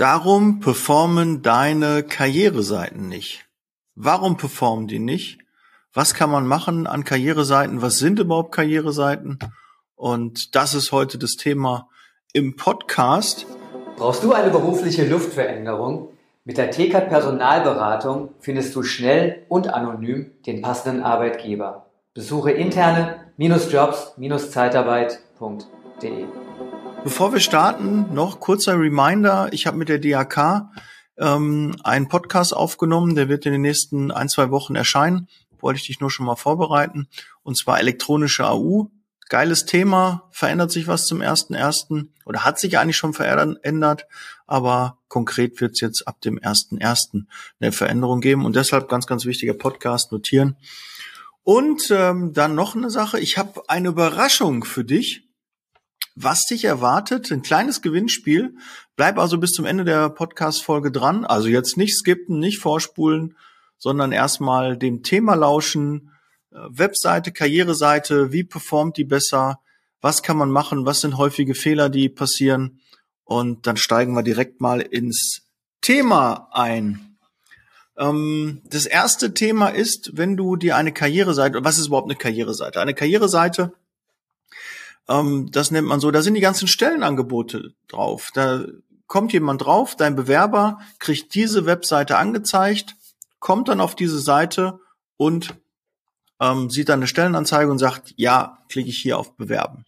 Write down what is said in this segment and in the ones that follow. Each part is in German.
Darum performen deine Karriereseiten nicht. Warum performen die nicht? Was kann man machen an Karriereseiten? Was sind überhaupt Karriereseiten? Und das ist heute das Thema im Podcast. Brauchst du eine berufliche Luftveränderung? Mit der TK Personalberatung findest du schnell und anonym den passenden Arbeitgeber. Besuche interne-jobs-zeitarbeit.de. Bevor wir starten, noch kurzer Reminder. Ich habe mit der DAK ähm, einen Podcast aufgenommen, der wird in den nächsten ein, zwei Wochen erscheinen. Wollte ich dich nur schon mal vorbereiten. Und zwar elektronische AU. Geiles Thema, verändert sich was zum ersten ersten oder hat sich eigentlich schon verändert, aber konkret wird es jetzt ab dem ersten ersten eine Veränderung geben und deshalb ganz, ganz wichtiger Podcast notieren. Und ähm, dann noch eine Sache, ich habe eine Überraschung für dich was dich erwartet. Ein kleines Gewinnspiel. Bleib also bis zum Ende der Podcast-Folge dran. Also jetzt nicht skippen, nicht vorspulen, sondern erstmal dem Thema lauschen. Äh, Webseite, Karriereseite, wie performt die besser? Was kann man machen? Was sind häufige Fehler, die passieren? Und dann steigen wir direkt mal ins Thema ein. Ähm, das erste Thema ist, wenn du dir eine Karriereseite, was ist überhaupt eine Karriereseite? Eine Karriereseite ähm, das nennt man so, da sind die ganzen Stellenangebote drauf. Da kommt jemand drauf, dein Bewerber kriegt diese Webseite angezeigt, kommt dann auf diese Seite und ähm, sieht dann eine Stellenanzeige und sagt, ja, klicke ich hier auf Bewerben.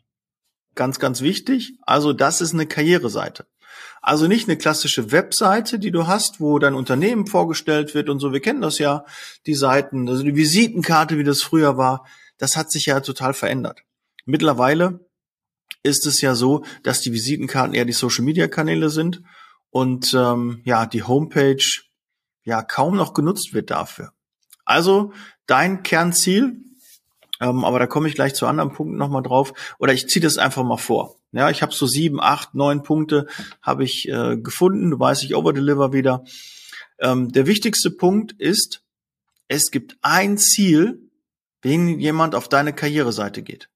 Ganz, ganz wichtig. Also das ist eine Karriereseite. Also nicht eine klassische Webseite, die du hast, wo dein Unternehmen vorgestellt wird und so. Wir kennen das ja, die Seiten, also die Visitenkarte, wie das früher war. Das hat sich ja total verändert. Mittlerweile ist es ja so, dass die Visitenkarten eher die Social-Media-Kanäle sind und ähm, ja, die Homepage ja kaum noch genutzt wird dafür. Also dein Kernziel, ähm, aber da komme ich gleich zu anderen Punkten nochmal drauf, oder ich ziehe das einfach mal vor. Ja, ich habe so sieben, acht, neun Punkte habe ich äh, gefunden. Du weißt, ich overdeliver wieder. Ähm, der wichtigste Punkt ist, es gibt ein Ziel, wenn jemand auf deine Karriereseite geht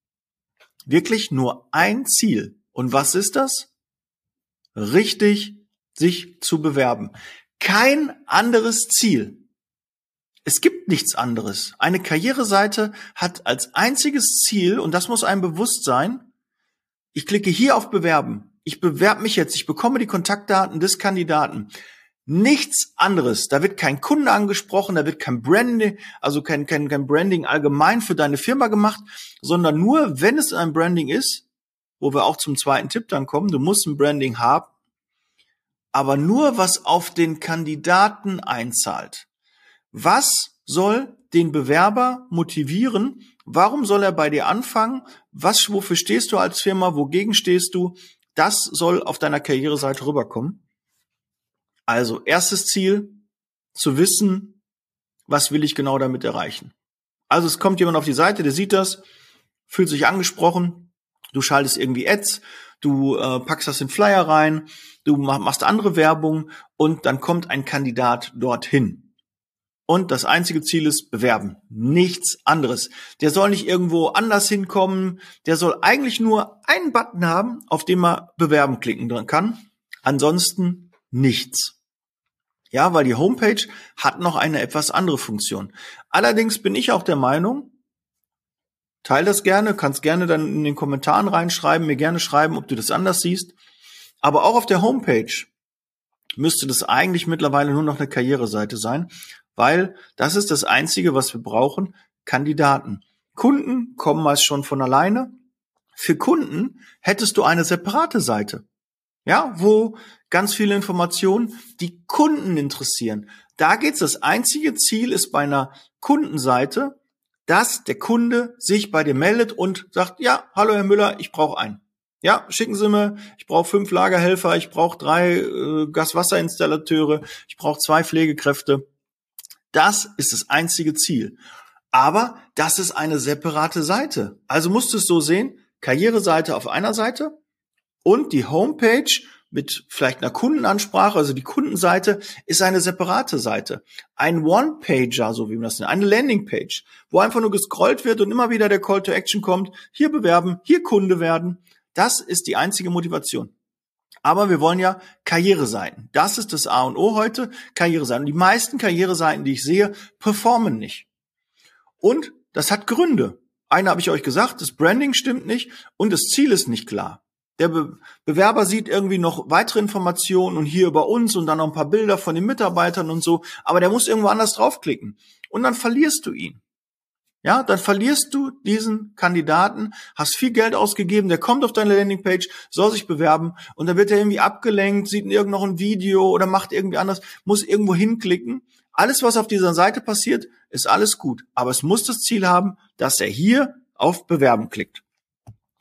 wirklich nur ein Ziel. Und was ist das? Richtig sich zu bewerben. Kein anderes Ziel. Es gibt nichts anderes. Eine Karriereseite hat als einziges Ziel, und das muss einem bewusst sein, ich klicke hier auf Bewerben. Ich bewerbe mich jetzt. Ich bekomme die Kontaktdaten des Kandidaten. Nichts anderes. Da wird kein Kunde angesprochen, da wird kein Branding, also kein, kein, kein Branding allgemein für deine Firma gemacht, sondern nur, wenn es ein Branding ist, wo wir auch zum zweiten Tipp dann kommen, du musst ein Branding haben, aber nur was auf den Kandidaten einzahlt. Was soll den Bewerber motivieren? Warum soll er bei dir anfangen? Was, wofür stehst du als Firma? Wogegen stehst du? Das soll auf deiner Karriereseite rüberkommen. Also erstes Ziel, zu wissen, was will ich genau damit erreichen. Also es kommt jemand auf die Seite, der sieht das, fühlt sich angesprochen, du schaltest irgendwie Ads, du äh, packst das in Flyer rein, du machst andere Werbung und dann kommt ein Kandidat dorthin. Und das einzige Ziel ist bewerben. Nichts anderes. Der soll nicht irgendwo anders hinkommen. Der soll eigentlich nur einen Button haben, auf den man bewerben klicken kann. Ansonsten nichts. Ja, weil die Homepage hat noch eine etwas andere Funktion. Allerdings bin ich auch der Meinung, teil das gerne, kannst gerne dann in den Kommentaren reinschreiben, mir gerne schreiben, ob du das anders siehst. Aber auch auf der Homepage müsste das eigentlich mittlerweile nur noch eine Karriereseite sein, weil das ist das Einzige, was wir brauchen, Kandidaten. Kunden kommen meist schon von alleine. Für Kunden hättest du eine separate Seite. Ja, wo ganz viele Informationen die Kunden interessieren. Da geht's. Das einzige Ziel ist bei einer Kundenseite, dass der Kunde sich bei dir meldet und sagt, ja, hallo Herr Müller, ich brauche einen. Ja, schicken Sie mir, ich brauche fünf Lagerhelfer, ich brauche drei äh, Gaswasserinstallateure, ich brauche zwei Pflegekräfte. Das ist das einzige Ziel. Aber das ist eine separate Seite. Also musst du es so sehen, Karriereseite auf einer Seite und die Homepage mit vielleicht einer Kundenansprache, also die Kundenseite ist eine separate Seite. Ein One-Pager, so wie man das nennt, eine Landingpage, wo einfach nur gescrollt wird und immer wieder der Call to Action kommt, hier bewerben, hier Kunde werden. Das ist die einzige Motivation. Aber wir wollen ja Karriereseiten. Das ist das A und O heute, Karriereseiten. Und die meisten Karriereseiten, die ich sehe, performen nicht. Und das hat Gründe. Eine habe ich euch gesagt, das Branding stimmt nicht und das Ziel ist nicht klar. Der Be Bewerber sieht irgendwie noch weitere Informationen und hier über uns und dann noch ein paar Bilder von den Mitarbeitern und so, aber der muss irgendwo anders draufklicken. Und dann verlierst du ihn. Ja, dann verlierst du diesen Kandidaten, hast viel Geld ausgegeben, der kommt auf deine Landingpage, soll sich bewerben und dann wird er irgendwie abgelenkt, sieht irgend noch ein Video oder macht irgendwie anders, muss irgendwo hinklicken. Alles, was auf dieser Seite passiert, ist alles gut. Aber es muss das Ziel haben, dass er hier auf Bewerben klickt.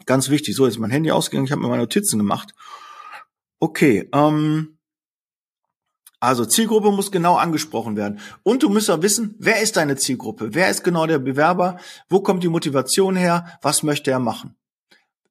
Ganz wichtig. So, jetzt ist mein Handy ausgegangen, ich habe mir meine Notizen gemacht. Okay, ähm, also Zielgruppe muss genau angesprochen werden. Und du musst auch wissen, wer ist deine Zielgruppe? Wer ist genau der Bewerber? Wo kommt die Motivation her? Was möchte er machen?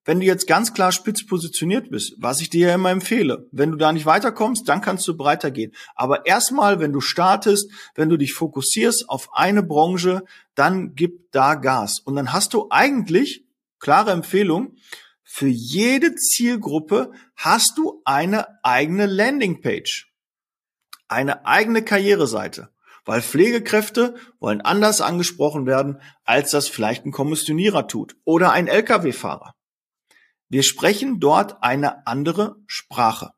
Wenn du jetzt ganz klar spitz positioniert bist, was ich dir ja immer empfehle, wenn du da nicht weiterkommst, dann kannst du breiter gehen. Aber erstmal, wenn du startest, wenn du dich fokussierst auf eine Branche, dann gib da Gas. Und dann hast du eigentlich, klare Empfehlung, für jede Zielgruppe hast du eine eigene Landingpage. Eine eigene Karriereseite. Weil Pflegekräfte wollen anders angesprochen werden, als das vielleicht ein Kommissionierer tut oder ein Lkw-Fahrer. Wir sprechen dort eine andere Sprache.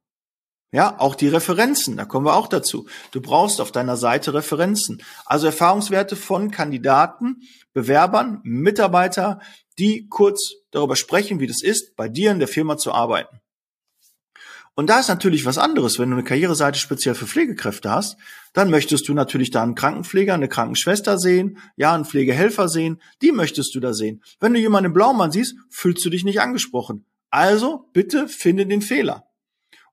Ja, auch die Referenzen, da kommen wir auch dazu. Du brauchst auf deiner Seite Referenzen, also Erfahrungswerte von Kandidaten, Bewerbern, Mitarbeiter, die kurz darüber sprechen, wie das ist, bei dir in der Firma zu arbeiten. Und da ist natürlich was anderes. Wenn du eine Karriereseite speziell für Pflegekräfte hast, dann möchtest du natürlich da einen Krankenpfleger, eine Krankenschwester sehen, ja, einen Pflegehelfer sehen. Die möchtest du da sehen. Wenn du jemanden im Blaumann siehst, fühlst du dich nicht angesprochen. Also bitte finde den Fehler.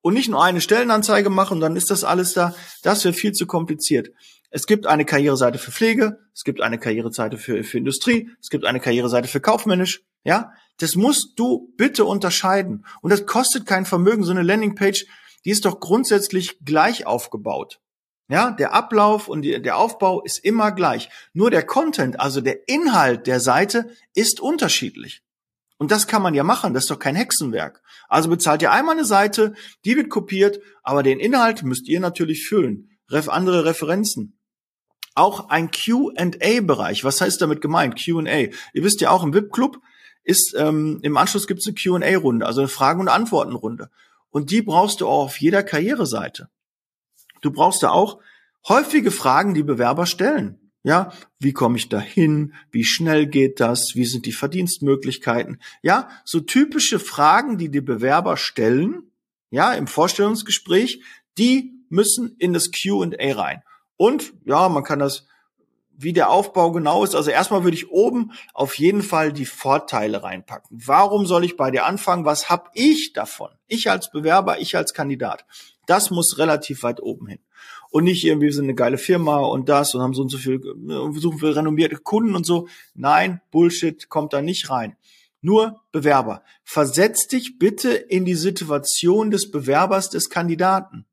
Und nicht nur eine Stellenanzeige machen, dann ist das alles da. Das wäre viel zu kompliziert. Es gibt eine Karriereseite für Pflege, es gibt eine Karriereseite für, für Industrie, es gibt eine Karriereseite für kaufmännisch, ja. Das musst du bitte unterscheiden. Und das kostet kein Vermögen. So eine Landingpage, die ist doch grundsätzlich gleich aufgebaut. Ja, der Ablauf und die, der Aufbau ist immer gleich. Nur der Content, also der Inhalt der Seite ist unterschiedlich. Und das kann man ja machen, das ist doch kein Hexenwerk. Also bezahlt ihr einmal eine Seite, die wird kopiert, aber den Inhalt müsst ihr natürlich füllen. Ref andere Referenzen. Auch ein Q&A-Bereich. Was heißt damit gemeint? Q&A. Ihr wisst ja auch im VIP-Club, ist ähm, im Anschluss gibt es eine Q&A-Runde, also eine Fragen- und Antworten-Runde. Und die brauchst du auch auf jeder Karriereseite. Du brauchst da auch häufige Fragen, die Bewerber stellen. Ja, wie komme ich da hin? Wie schnell geht das? Wie sind die Verdienstmöglichkeiten? Ja, so typische Fragen, die die Bewerber stellen, ja, im Vorstellungsgespräch, die müssen in das Q&A rein. Und ja, man kann das wie der Aufbau genau ist. Also erstmal würde ich oben auf jeden Fall die Vorteile reinpacken. Warum soll ich bei dir anfangen? Was habe ich davon? Ich als Bewerber, ich als Kandidat. Das muss relativ weit oben hin. Und nicht irgendwie, sind eine geile Firma und das und haben so und so viel, suchen wir renommierte Kunden und so. Nein, Bullshit kommt da nicht rein. Nur Bewerber. Versetz dich bitte in die Situation des Bewerbers, des Kandidaten.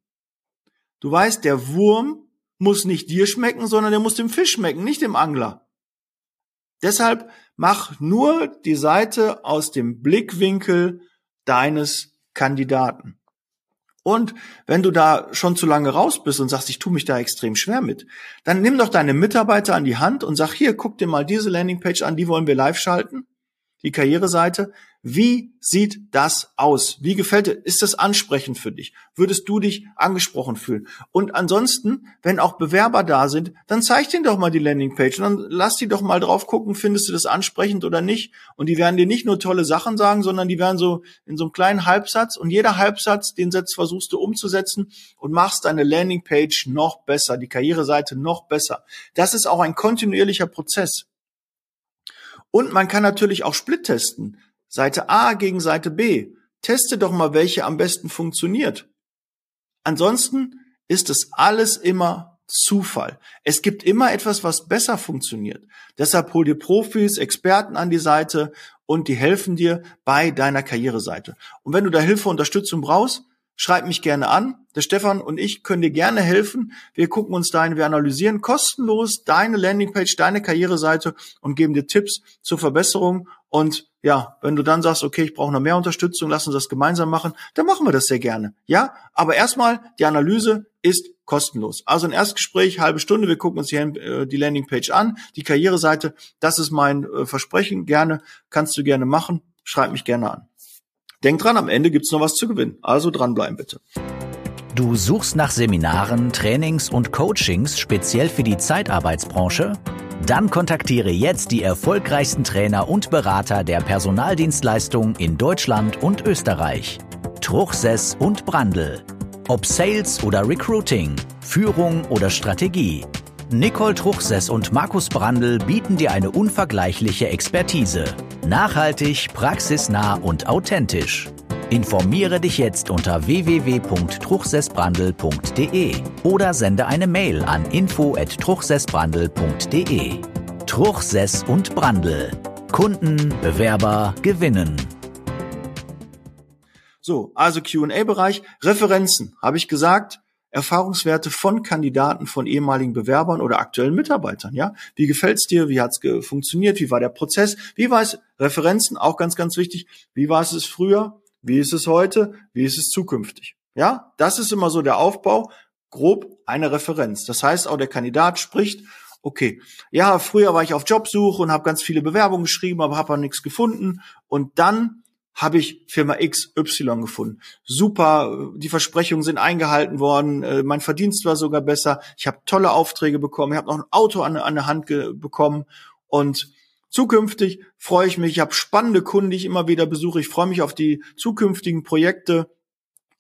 Du weißt, der Wurm muss nicht dir schmecken, sondern der muss dem Fisch schmecken, nicht dem Angler. Deshalb mach nur die Seite aus dem Blickwinkel deines Kandidaten. Und wenn du da schon zu lange raus bist und sagst, ich tue mich da extrem schwer mit, dann nimm doch deine Mitarbeiter an die Hand und sag, hier, guck dir mal diese Landingpage an, die wollen wir live schalten die Karriereseite. Wie sieht das aus? Wie gefällt dir? Ist das ansprechend für dich? Würdest du dich angesprochen fühlen? Und ansonsten, wenn auch Bewerber da sind, dann zeig denen doch mal die Landingpage und dann lass die doch mal drauf gucken, findest du das ansprechend oder nicht? Und die werden dir nicht nur tolle Sachen sagen, sondern die werden so in so einem kleinen Halbsatz und jeder Halbsatz, den Satz versuchst du umzusetzen und machst deine Landingpage noch besser, die Karriereseite noch besser. Das ist auch ein kontinuierlicher Prozess. Und man kann natürlich auch Split testen. Seite A gegen Seite B. Teste doch mal, welche am besten funktioniert. Ansonsten ist es alles immer Zufall. Es gibt immer etwas, was besser funktioniert. Deshalb hol dir Profis, Experten an die Seite und die helfen dir bei deiner Karriereseite. Und wenn du da Hilfe, Unterstützung brauchst, schreib mich gerne an. Der Stefan und ich können dir gerne helfen. Wir gucken uns deine, wir analysieren kostenlos deine Landingpage, deine Karriereseite und geben dir Tipps zur Verbesserung. Und ja, wenn du dann sagst, okay, ich brauche noch mehr Unterstützung, lass uns das gemeinsam machen, dann machen wir das sehr gerne. Ja, aber erstmal, die Analyse ist kostenlos. Also ein Erstgespräch, halbe Stunde, wir gucken uns hier äh, die Landingpage an, die Karriereseite, das ist mein äh, Versprechen, gerne, kannst du gerne machen, schreib mich gerne an. Denk dran, am Ende gibt's noch was zu gewinnen. Also dranbleiben bitte. Du suchst nach Seminaren, Trainings und Coachings speziell für die Zeitarbeitsbranche? Dann kontaktiere jetzt die erfolgreichsten Trainer und Berater der Personaldienstleistung in Deutschland und Österreich. Truchsess und Brandl. Ob Sales oder Recruiting, Führung oder Strategie. Nicole Truchsess und Markus Brandl bieten dir eine unvergleichliche Expertise. Nachhaltig, praxisnah und authentisch. Informiere dich jetzt unter www.truchsessbrandel.de oder sende eine Mail an info@truchsessbrandel.de. Truchsess und Brandel. Kunden, Bewerber gewinnen. So, also Q&A-Bereich, Referenzen, habe ich gesagt, Erfahrungswerte von Kandidaten, von ehemaligen Bewerbern oder aktuellen Mitarbeitern. Ja, wie gefällt's dir? Wie hat's funktioniert? Wie war der Prozess? Wie war es? Referenzen auch ganz, ganz wichtig. Wie war es früher? Wie ist es heute? Wie ist es zukünftig? Ja, das ist immer so der Aufbau. Grob eine Referenz. Das heißt, auch der Kandidat spricht, okay, ja, früher war ich auf Jobsuche und habe ganz viele Bewerbungen geschrieben, aber habe nichts gefunden. Und dann habe ich Firma XY gefunden. Super, die Versprechungen sind eingehalten worden, äh, mein Verdienst war sogar besser, ich habe tolle Aufträge bekommen, ich habe noch ein Auto an, an der Hand bekommen und Zukünftig freue ich mich, ich habe spannende Kunden, die ich immer wieder besuche. Ich freue mich auf die zukünftigen Projekte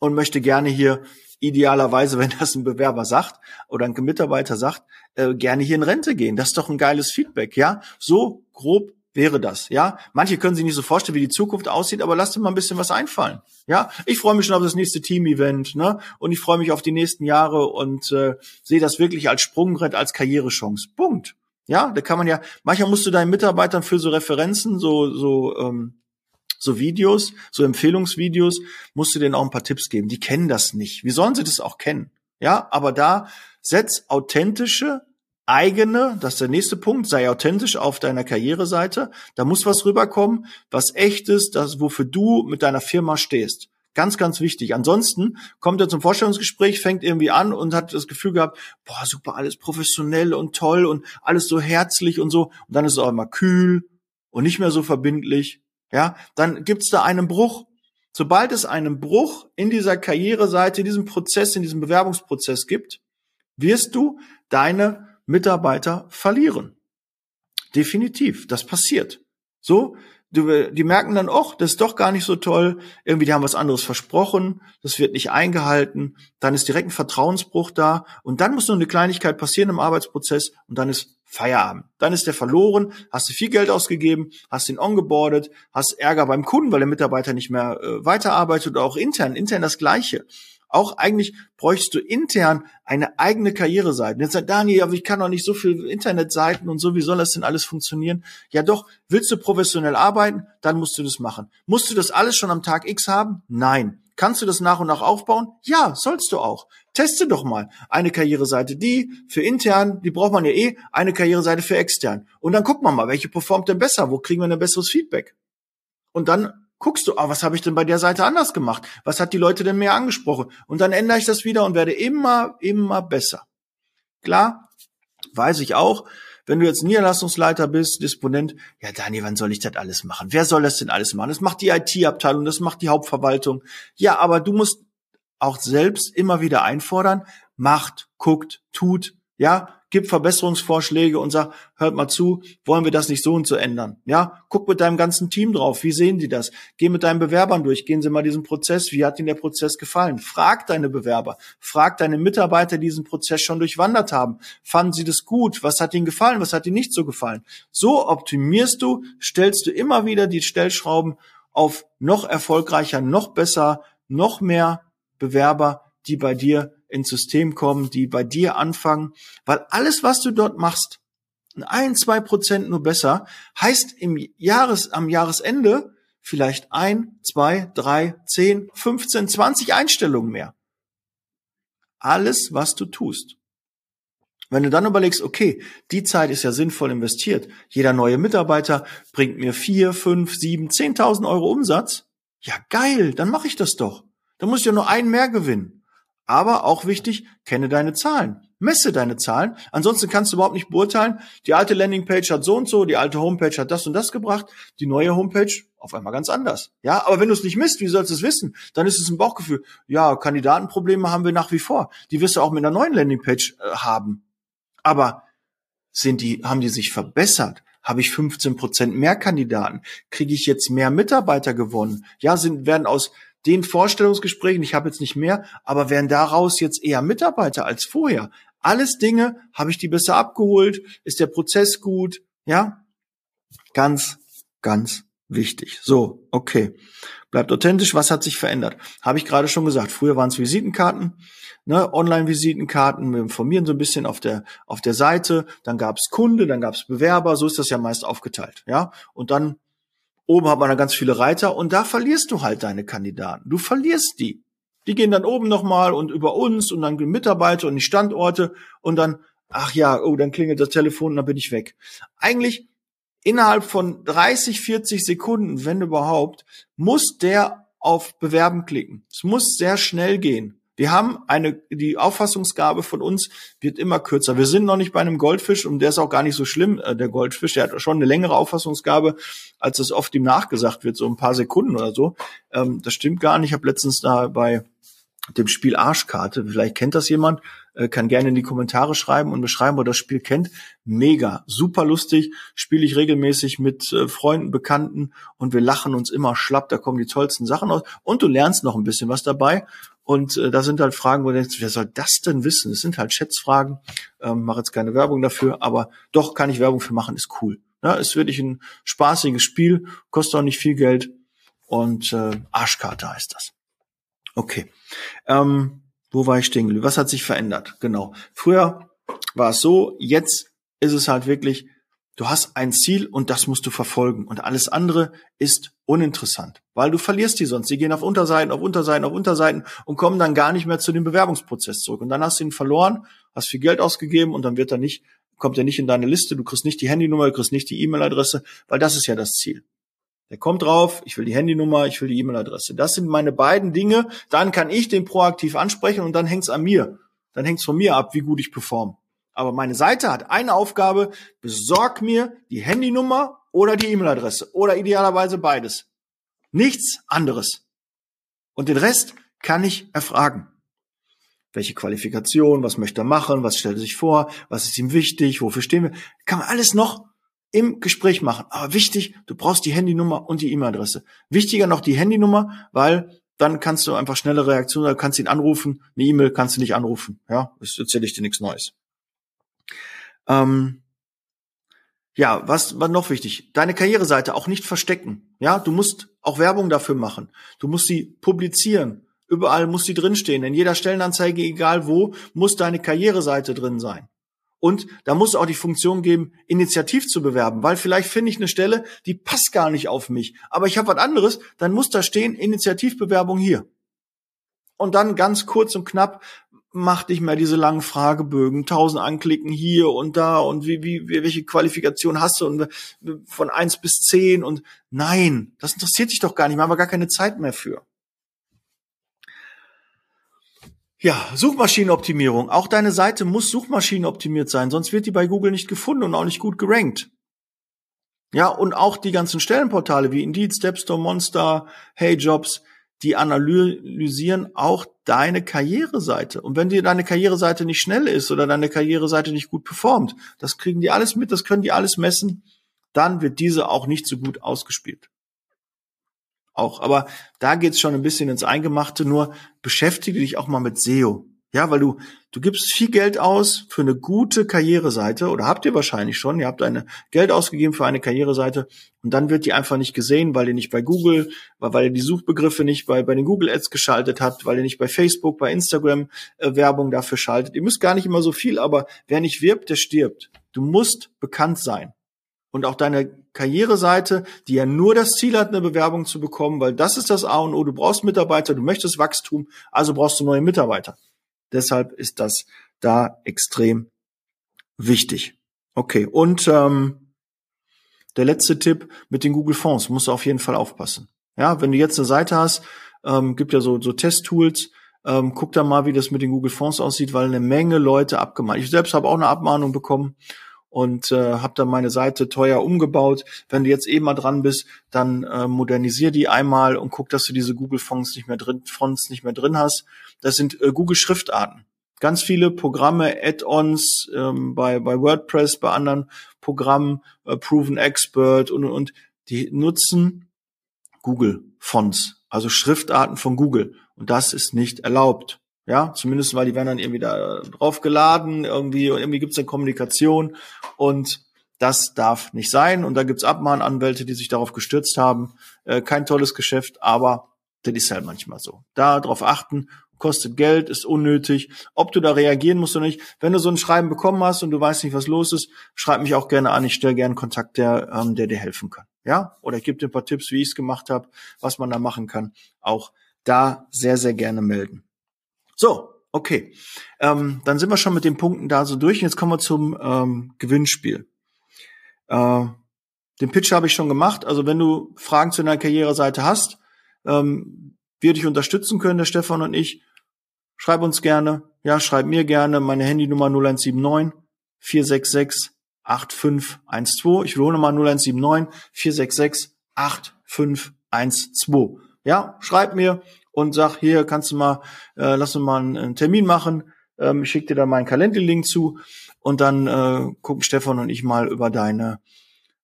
und möchte gerne hier idealerweise, wenn das ein Bewerber sagt oder ein Mitarbeiter sagt, äh, gerne hier in Rente gehen. Das ist doch ein geiles Feedback, ja? So grob wäre das, ja? Manche können sich nicht so vorstellen, wie die Zukunft aussieht, aber lasst dir mal ein bisschen was einfallen, ja? Ich freue mich schon auf das nächste Team-Event, ne? Und ich freue mich auf die nächsten Jahre und äh, sehe das wirklich als Sprungbrett, als Karrierechance. Punkt. Ja, da kann man ja, manchmal musst du deinen Mitarbeitern für so Referenzen, so, so, ähm, so Videos, so Empfehlungsvideos, musst du denen auch ein paar Tipps geben. Die kennen das nicht. Wie sollen sie das auch kennen? Ja, aber da setz authentische, eigene, das ist der nächste Punkt, sei authentisch auf deiner Karriereseite. Da muss was rüberkommen, was echtes, das, wofür du mit deiner Firma stehst. Ganz, ganz wichtig. Ansonsten kommt er zum Vorstellungsgespräch, fängt irgendwie an und hat das Gefühl gehabt, boah, super, alles professionell und toll und alles so herzlich und so. Und dann ist es auch immer kühl und nicht mehr so verbindlich. Ja, dann gibt's da einen Bruch. Sobald es einen Bruch in dieser Karriereseite, in diesem Prozess, in diesem Bewerbungsprozess gibt, wirst du deine Mitarbeiter verlieren. Definitiv. Das passiert. So, du, die merken dann, oh, das ist doch gar nicht so toll, irgendwie die haben was anderes versprochen, das wird nicht eingehalten, dann ist direkt ein Vertrauensbruch da und dann muss nur eine Kleinigkeit passieren im Arbeitsprozess und dann ist Feierabend. Dann ist der verloren, hast du viel Geld ausgegeben, hast ihn ongeboardet, hast Ärger beim Kunden, weil der Mitarbeiter nicht mehr äh, weiterarbeitet oder auch intern, intern das Gleiche. Auch eigentlich bräuchst du intern eine eigene Karriereseite. Jetzt sagt Daniel, aber ich kann doch nicht so viel Internetseiten und so, wie soll das denn alles funktionieren? Ja doch, willst du professionell arbeiten, dann musst du das machen. Musst du das alles schon am Tag X haben? Nein. Kannst du das nach und nach aufbauen? Ja, sollst du auch. Teste doch mal eine Karriereseite, die für intern, die braucht man ja eh, eine Karriereseite für extern. Und dann gucken wir mal, welche performt denn besser, wo kriegen wir ein besseres Feedback? Und dann guckst du, ah, was habe ich denn bei der Seite anders gemacht? Was hat die Leute denn mehr angesprochen? Und dann ändere ich das wieder und werde immer, immer besser. Klar, weiß ich auch, wenn du jetzt Niederlassungsleiter bist, Disponent, ja Daniel, wann soll ich das alles machen? Wer soll das denn alles machen? Das macht die IT-Abteilung, das macht die Hauptverwaltung. Ja, aber du musst auch selbst immer wieder einfordern, macht, guckt, tut, ja, gib Verbesserungsvorschläge und sag, hört mal zu, wollen wir das nicht so und so ändern? Ja, guck mit deinem ganzen Team drauf, wie sehen die das? Geh mit deinen Bewerbern durch, gehen sie mal diesen Prozess, wie hat ihnen der Prozess gefallen? Frag deine Bewerber, frag deine Mitarbeiter, die diesen Prozess schon durchwandert haben. Fanden sie das gut? Was hat ihnen gefallen? Was hat ihnen nicht so gefallen? So optimierst du, stellst du immer wieder die Stellschrauben auf noch erfolgreicher, noch besser, noch mehr Bewerber, die bei dir ins System kommen, die bei dir anfangen, weil alles, was du dort machst, ein, zwei Prozent nur besser, heißt im Jahres, am Jahresende vielleicht ein, zwei, drei, zehn, 15, 20 Einstellungen mehr. Alles, was du tust. Wenn du dann überlegst, okay, die Zeit ist ja sinnvoll investiert. Jeder neue Mitarbeiter bringt mir vier, fünf, sieben, zehntausend Euro Umsatz. Ja, geil, dann mache ich das doch. Dann muss ich ja nur einen mehr gewinnen. Aber auch wichtig, kenne deine Zahlen. Messe deine Zahlen. Ansonsten kannst du überhaupt nicht beurteilen, die alte Landingpage hat so und so, die alte Homepage hat das und das gebracht, die neue Homepage auf einmal ganz anders. Ja, aber wenn du es nicht misst, wie sollst du es wissen? Dann ist es ein Bauchgefühl. Ja, Kandidatenprobleme haben wir nach wie vor. Die wirst du auch mit einer neuen Landingpage äh, haben. Aber sind die, haben die sich verbessert? Habe ich 15 Prozent mehr Kandidaten? Kriege ich jetzt mehr Mitarbeiter gewonnen? Ja, sind, werden aus den Vorstellungsgesprächen, ich habe jetzt nicht mehr, aber werden daraus jetzt eher Mitarbeiter als vorher. Alles Dinge, habe ich die besser abgeholt? Ist der Prozess gut? Ja, ganz, ganz wichtig. So, okay. Bleibt authentisch. Was hat sich verändert? Habe ich gerade schon gesagt. Früher waren es Visitenkarten, ne, Online-Visitenkarten. Wir informieren so ein bisschen auf der auf der Seite. Dann gab es Kunde, dann gab es Bewerber. So ist das ja meist aufgeteilt. Ja, und dann oben hat man dann ganz viele Reiter und da verlierst du halt deine Kandidaten. Du verlierst die. Die gehen dann oben nochmal und über uns und dann die Mitarbeiter und die Standorte und dann, ach ja, oh, dann klingelt das Telefon und dann bin ich weg. Eigentlich innerhalb von 30, 40 Sekunden, wenn überhaupt, muss der auf Bewerben klicken. Es muss sehr schnell gehen. Wir haben eine, die Auffassungsgabe von uns wird immer kürzer. Wir sind noch nicht bei einem Goldfisch und der ist auch gar nicht so schlimm, äh, der Goldfisch. Der hat schon eine längere Auffassungsgabe, als es oft ihm nachgesagt wird, so ein paar Sekunden oder so. Ähm, das stimmt gar nicht. Ich habe letztens da bei dem Spiel Arschkarte. Vielleicht kennt das jemand, äh, kann gerne in die Kommentare schreiben und beschreiben, wo das Spiel kennt. Mega, super lustig, spiele ich regelmäßig mit äh, Freunden, Bekannten und wir lachen uns immer schlapp, da kommen die tollsten Sachen aus und du lernst noch ein bisschen was dabei. Und äh, da sind halt Fragen, wo du denkst, wer soll das denn wissen? Es sind halt Schätzfragen, ähm, mache jetzt keine Werbung dafür, aber doch kann ich Werbung für machen, ist cool. Ja, ist wirklich ein spaßiges Spiel, kostet auch nicht viel Geld und äh, Arschkarte heißt das. Okay. Ähm, wo war ich stehen geblieben? Was hat sich verändert? Genau. Früher war es so, jetzt ist es halt wirklich, du hast ein Ziel und das musst du verfolgen. Und alles andere ist uninteressant, weil du verlierst die sonst. Die gehen auf Unterseiten, auf Unterseiten, auf Unterseiten und kommen dann gar nicht mehr zu dem Bewerbungsprozess zurück. Und dann hast du ihn verloren, hast viel Geld ausgegeben und dann wird er nicht, kommt er nicht in deine Liste, du kriegst nicht die Handynummer, du kriegst nicht die E-Mail-Adresse, weil das ist ja das Ziel. Der kommt drauf, ich will die Handynummer, ich will die E-Mail-Adresse. Das sind meine beiden Dinge. Dann kann ich den proaktiv ansprechen und dann hängt's an mir. Dann hängt's von mir ab, wie gut ich performe. Aber meine Seite hat eine Aufgabe, besorg mir die Handynummer oder die E-Mail-Adresse oder idealerweise beides. Nichts anderes. Und den Rest kann ich erfragen. Welche Qualifikation, was möchte er machen, was stellt er sich vor, was ist ihm wichtig, wofür stehen wir, kann man alles noch im Gespräch machen. Aber wichtig, du brauchst die Handynummer und die E-Mail-Adresse. Wichtiger noch die Handynummer, weil dann kannst du einfach schnelle Reaktionen, kannst ihn anrufen, eine E-Mail kannst du nicht anrufen. Ja, das erzähle ich dir nichts Neues. Ähm, ja, was war noch wichtig? Deine Karriereseite auch nicht verstecken. Ja, du musst auch Werbung dafür machen. Du musst sie publizieren. Überall muss sie drinstehen. In jeder Stellenanzeige, egal wo, muss deine Karriereseite drin sein. Und da muss es auch die Funktion geben, initiativ zu bewerben, weil vielleicht finde ich eine Stelle, die passt gar nicht auf mich. Aber ich habe was anderes, dann muss da stehen, Initiativbewerbung hier. Und dann ganz kurz und knapp, mach nicht mehr diese langen Fragebögen, tausend anklicken hier und da und wie, wie, welche Qualifikation hast du und von eins bis zehn und nein, das interessiert dich doch gar nicht, wir haben gar keine Zeit mehr für. Ja, Suchmaschinenoptimierung. Auch deine Seite muss suchmaschinenoptimiert sein, sonst wird die bei Google nicht gefunden und auch nicht gut gerankt. Ja, und auch die ganzen Stellenportale wie Indeed, Stepstone, Monster, Hey Jobs, die analysieren auch deine Karriereseite. Und wenn dir deine Karriereseite nicht schnell ist oder deine Karriereseite nicht gut performt, das kriegen die alles mit, das können die alles messen, dann wird diese auch nicht so gut ausgespielt auch. Aber da geht's schon ein bisschen ins Eingemachte. Nur beschäftige dich auch mal mit SEO. Ja, weil du, du gibst viel Geld aus für eine gute Karriereseite oder habt ihr wahrscheinlich schon. Ihr habt eine Geld ausgegeben für eine Karriereseite und dann wird die einfach nicht gesehen, weil ihr nicht bei Google, weil ihr die Suchbegriffe nicht bei, bei den Google Ads geschaltet habt, weil ihr nicht bei Facebook, bei Instagram äh, Werbung dafür schaltet. Ihr müsst gar nicht immer so viel, aber wer nicht wirbt, der stirbt. Du musst bekannt sein und auch deine Karriereseite, die ja nur das Ziel hat, eine Bewerbung zu bekommen, weil das ist das A und O. Du brauchst Mitarbeiter, du möchtest Wachstum, also brauchst du neue Mitarbeiter. Deshalb ist das da extrem wichtig. Okay, und ähm, der letzte Tipp mit den Google Fonds musst du auf jeden Fall aufpassen. Ja, wenn du jetzt eine Seite hast, ähm, gibt ja so, so Testtools, ähm, guck da mal, wie das mit den Google Fonds aussieht, weil eine Menge Leute abgemahnt. Ich selbst habe auch eine Abmahnung bekommen und äh, habe dann meine Seite teuer umgebaut. Wenn du jetzt eh mal dran bist, dann äh, modernisier die einmal und guck, dass du diese Google Fonts nicht mehr drin, Fonts nicht mehr drin hast. Das sind äh, Google Schriftarten. Ganz viele Programme, Add-ons ähm, bei, bei WordPress, bei anderen Programmen, äh, Proven Expert und, und die nutzen Google Fonts, also Schriftarten von Google. Und das ist nicht erlaubt. Ja, zumindest weil die werden dann irgendwie da drauf geladen, irgendwie, und irgendwie gibt's eine Kommunikation und das darf nicht sein. Und da gibt's Abmahnanwälte, die sich darauf gestürzt haben. Äh, kein tolles Geschäft, aber das ist halt manchmal so. Da drauf achten kostet Geld, ist unnötig. Ob du da reagieren musst oder nicht. Wenn du so ein Schreiben bekommen hast und du weißt nicht, was los ist, schreib mich auch gerne an. Ich stelle gerne Kontakt, der, ähm, der dir helfen kann. Ja? Oder ich gebe dir ein paar Tipps, wie ich es gemacht habe, was man da machen kann. Auch da sehr, sehr gerne melden. So, okay. Ähm, dann sind wir schon mit den Punkten da so durch. Jetzt kommen wir zum ähm, Gewinnspiel. Äh, den Pitch habe ich schon gemacht. Also wenn du Fragen zu deiner Karriereseite hast, ähm, wir dich unterstützen können, der Stefan und ich, Schreib uns gerne. Ja, schreib mir gerne. Meine Handynummer 0179 466 8512. Ich wiederhole mal 0179 466 8512. Ja, schreib mir und sag, hier kannst du mal, äh, lass uns mal einen, einen Termin machen. Ähm, ich schicke dir da meinen Kalenderlink zu und dann äh, gucken Stefan und ich mal über deine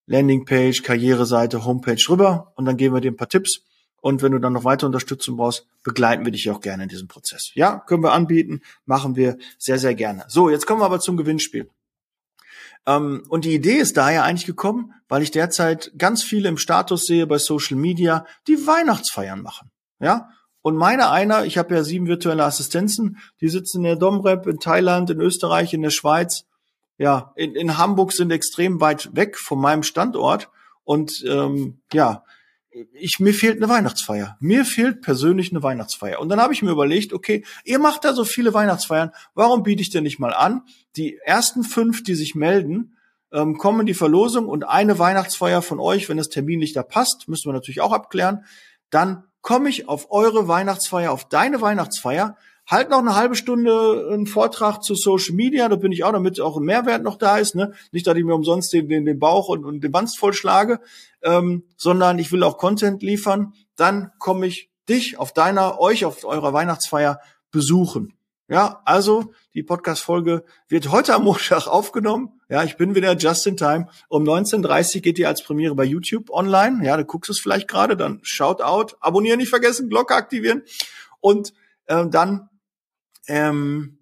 Landingpage, Karriereseite, Homepage rüber und dann geben wir dir ein paar Tipps und wenn du dann noch weiter Unterstützung brauchst, begleiten wir dich auch gerne in diesem Prozess. Ja, können wir anbieten, machen wir sehr, sehr gerne. So, jetzt kommen wir aber zum Gewinnspiel. Ähm, und die Idee ist daher eigentlich gekommen, weil ich derzeit ganz viele im Status sehe bei Social Media, die Weihnachtsfeiern machen. Ja, und meine einer, ich habe ja sieben virtuelle Assistenzen, die sitzen in der Domrep in Thailand, in Österreich, in der Schweiz, ja, in, in Hamburg sind extrem weit weg von meinem Standort. Und ähm, ja, ich, mir fehlt eine Weihnachtsfeier. Mir fehlt persönlich eine Weihnachtsfeier. Und dann habe ich mir überlegt, okay, ihr macht da so viele Weihnachtsfeiern, warum biete ich denn nicht mal an? Die ersten fünf, die sich melden, ähm, kommen in die Verlosung und eine Weihnachtsfeier von euch, wenn das Termin nicht da passt, müssen wir natürlich auch abklären, dann komme ich auf eure Weihnachtsfeier, auf deine Weihnachtsfeier, halt noch eine halbe Stunde einen Vortrag zu Social Media, da bin ich auch, damit auch ein Mehrwert noch da ist, ne? Nicht, dass ich mir umsonst den, den, den Bauch und, und den Wanst vollschlage, ähm, sondern ich will auch Content liefern. Dann komme ich dich auf deiner, euch auf eurer Weihnachtsfeier besuchen. Ja, also die Podcast-Folge wird heute am Montag aufgenommen. Ja, ich bin wieder just in time. Um 19.30 geht die als Premiere bei YouTube online. Ja, du guckst es vielleicht gerade, dann shout out, abonnieren nicht vergessen, Glocke aktivieren. Und äh, dann ähm,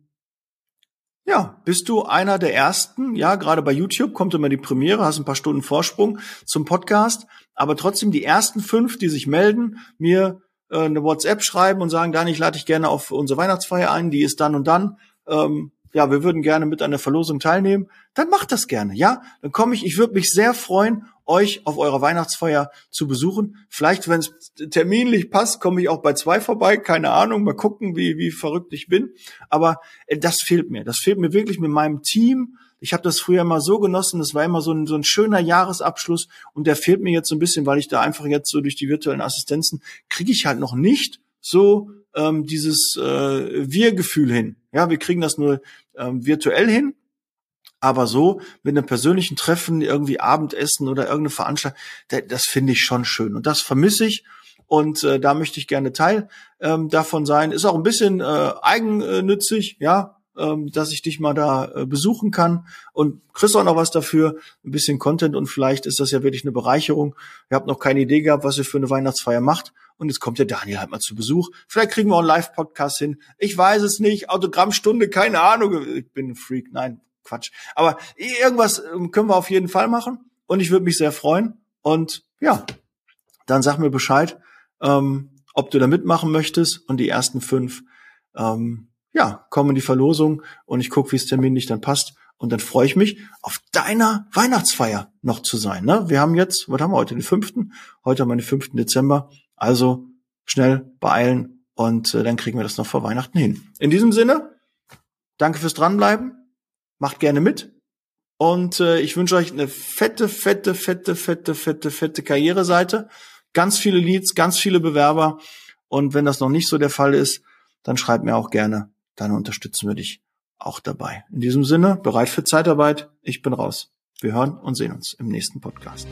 ja, bist du einer der ersten, ja, gerade bei YouTube kommt immer die Premiere, hast ein paar Stunden Vorsprung zum Podcast, aber trotzdem die ersten fünf, die sich melden, mir äh, eine WhatsApp schreiben und sagen, Dani, ich lade dich gerne auf unsere Weihnachtsfeier ein, die ist dann und dann. Ähm, ja, wir würden gerne mit an der Verlosung teilnehmen, dann macht das gerne, ja? Dann komme ich, ich würde mich sehr freuen, euch auf eurer Weihnachtsfeier zu besuchen. Vielleicht, wenn es terminlich passt, komme ich auch bei zwei vorbei, keine Ahnung, mal gucken, wie, wie verrückt ich bin. Aber äh, das fehlt mir. Das fehlt mir wirklich mit meinem Team. Ich habe das früher immer so genossen, das war immer so ein, so ein schöner Jahresabschluss und der fehlt mir jetzt so ein bisschen, weil ich da einfach jetzt so durch die virtuellen Assistenzen kriege ich halt noch nicht so ähm, dieses äh, Wir-Gefühl hin. Ja, wir kriegen das nur ähm, virtuell hin, aber so mit einem persönlichen Treffen, irgendwie Abendessen oder irgendeine Veranstaltung, das, finde ich schon schön. Und das vermisse ich. Und äh, da möchte ich gerne Teil ähm, davon sein. Ist auch ein bisschen äh, eigennützig, ja, ähm, dass ich dich mal da äh, besuchen kann und kriegst auch noch was dafür, ein bisschen Content und vielleicht ist das ja wirklich eine Bereicherung. Ihr habt noch keine Idee gehabt, was ihr für eine Weihnachtsfeier macht und jetzt kommt der Daniel halt mal zu Besuch. Vielleicht kriegen wir auch einen Live-Podcast hin. Ich weiß es nicht. Autogrammstunde, keine Ahnung. Ich bin ein Freak. Nein, Quatsch. Aber irgendwas ähm, können wir auf jeden Fall machen und ich würde mich sehr freuen. Und ja, dann sag mir Bescheid, ähm, ob du da mitmachen möchtest und die ersten fünf ähm, ja, kommen in die Verlosung und ich gucke, wie es terminlich dann passt. Und dann freue ich mich, auf deiner Weihnachtsfeier noch zu sein. Ne? Wir haben jetzt, was haben wir heute, den fünften? Heute haben wir den fünften Dezember. Also schnell beeilen und äh, dann kriegen wir das noch vor Weihnachten hin. In diesem Sinne, danke fürs Dranbleiben. Macht gerne mit. Und äh, ich wünsche euch eine fette, fette, fette, fette, fette, fette Karriereseite. Ganz viele Leads, ganz viele Bewerber. Und wenn das noch nicht so der Fall ist, dann schreib mir auch gerne. Dann unterstützen wir dich auch dabei. In diesem Sinne, bereit für Zeitarbeit. Ich bin raus. Wir hören und sehen uns im nächsten Podcast.